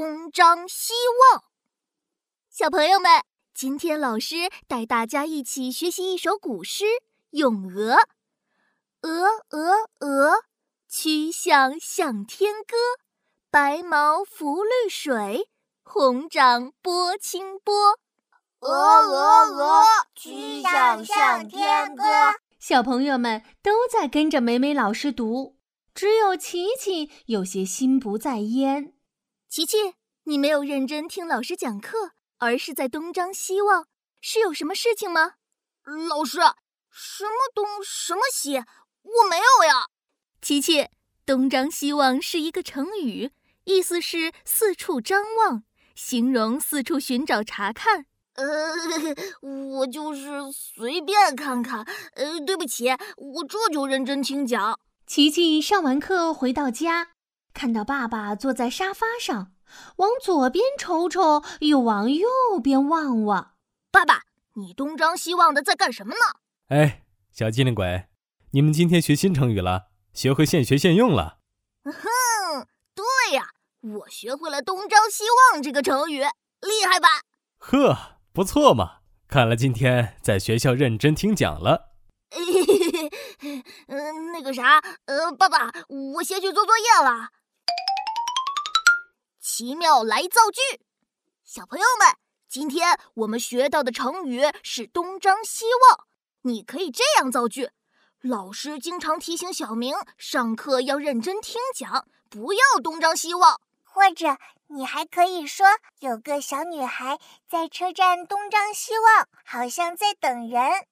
东张西望。小朋友们，今天老师带大家一起学习一首古诗《咏鹅》。鹅鹅鹅，曲项向天歌。白毛浮绿水，红掌拨清波。鹅鹅鹅，曲项向天歌。小朋友们都在跟着美美老师读，只有琪琪有些心不在焉。琪琪，你没有认真听老师讲课，而是在东张西望，是有什么事情吗？老师，什么东什么西？我没有呀。琪琪，东张西望是一个成语，意思是四处张望，形容四处寻找查看。呃，我就是随便看看。呃，对不起，我这就认真听讲。琪琪上完课回到家。看到爸爸坐在沙发上，往左边瞅瞅，又往右边望望。爸爸，你东张西望的在干什么呢？哎，小机灵鬼，你们今天学新成语了，学会现学现用了。哼，对呀，我学会了“东张西望”这个成语，厉害吧？呵，不错嘛！看来今天在学校认真听讲了。嗯，那个啥，呃，爸爸，我先去做作业了。奇妙来造句，小朋友们，今天我们学到的成语是“东张西望”。你可以这样造句：老师经常提醒小明上课要认真听讲，不要东张西望。或者，你还可以说，有个小女孩在车站东张西望，好像在等人。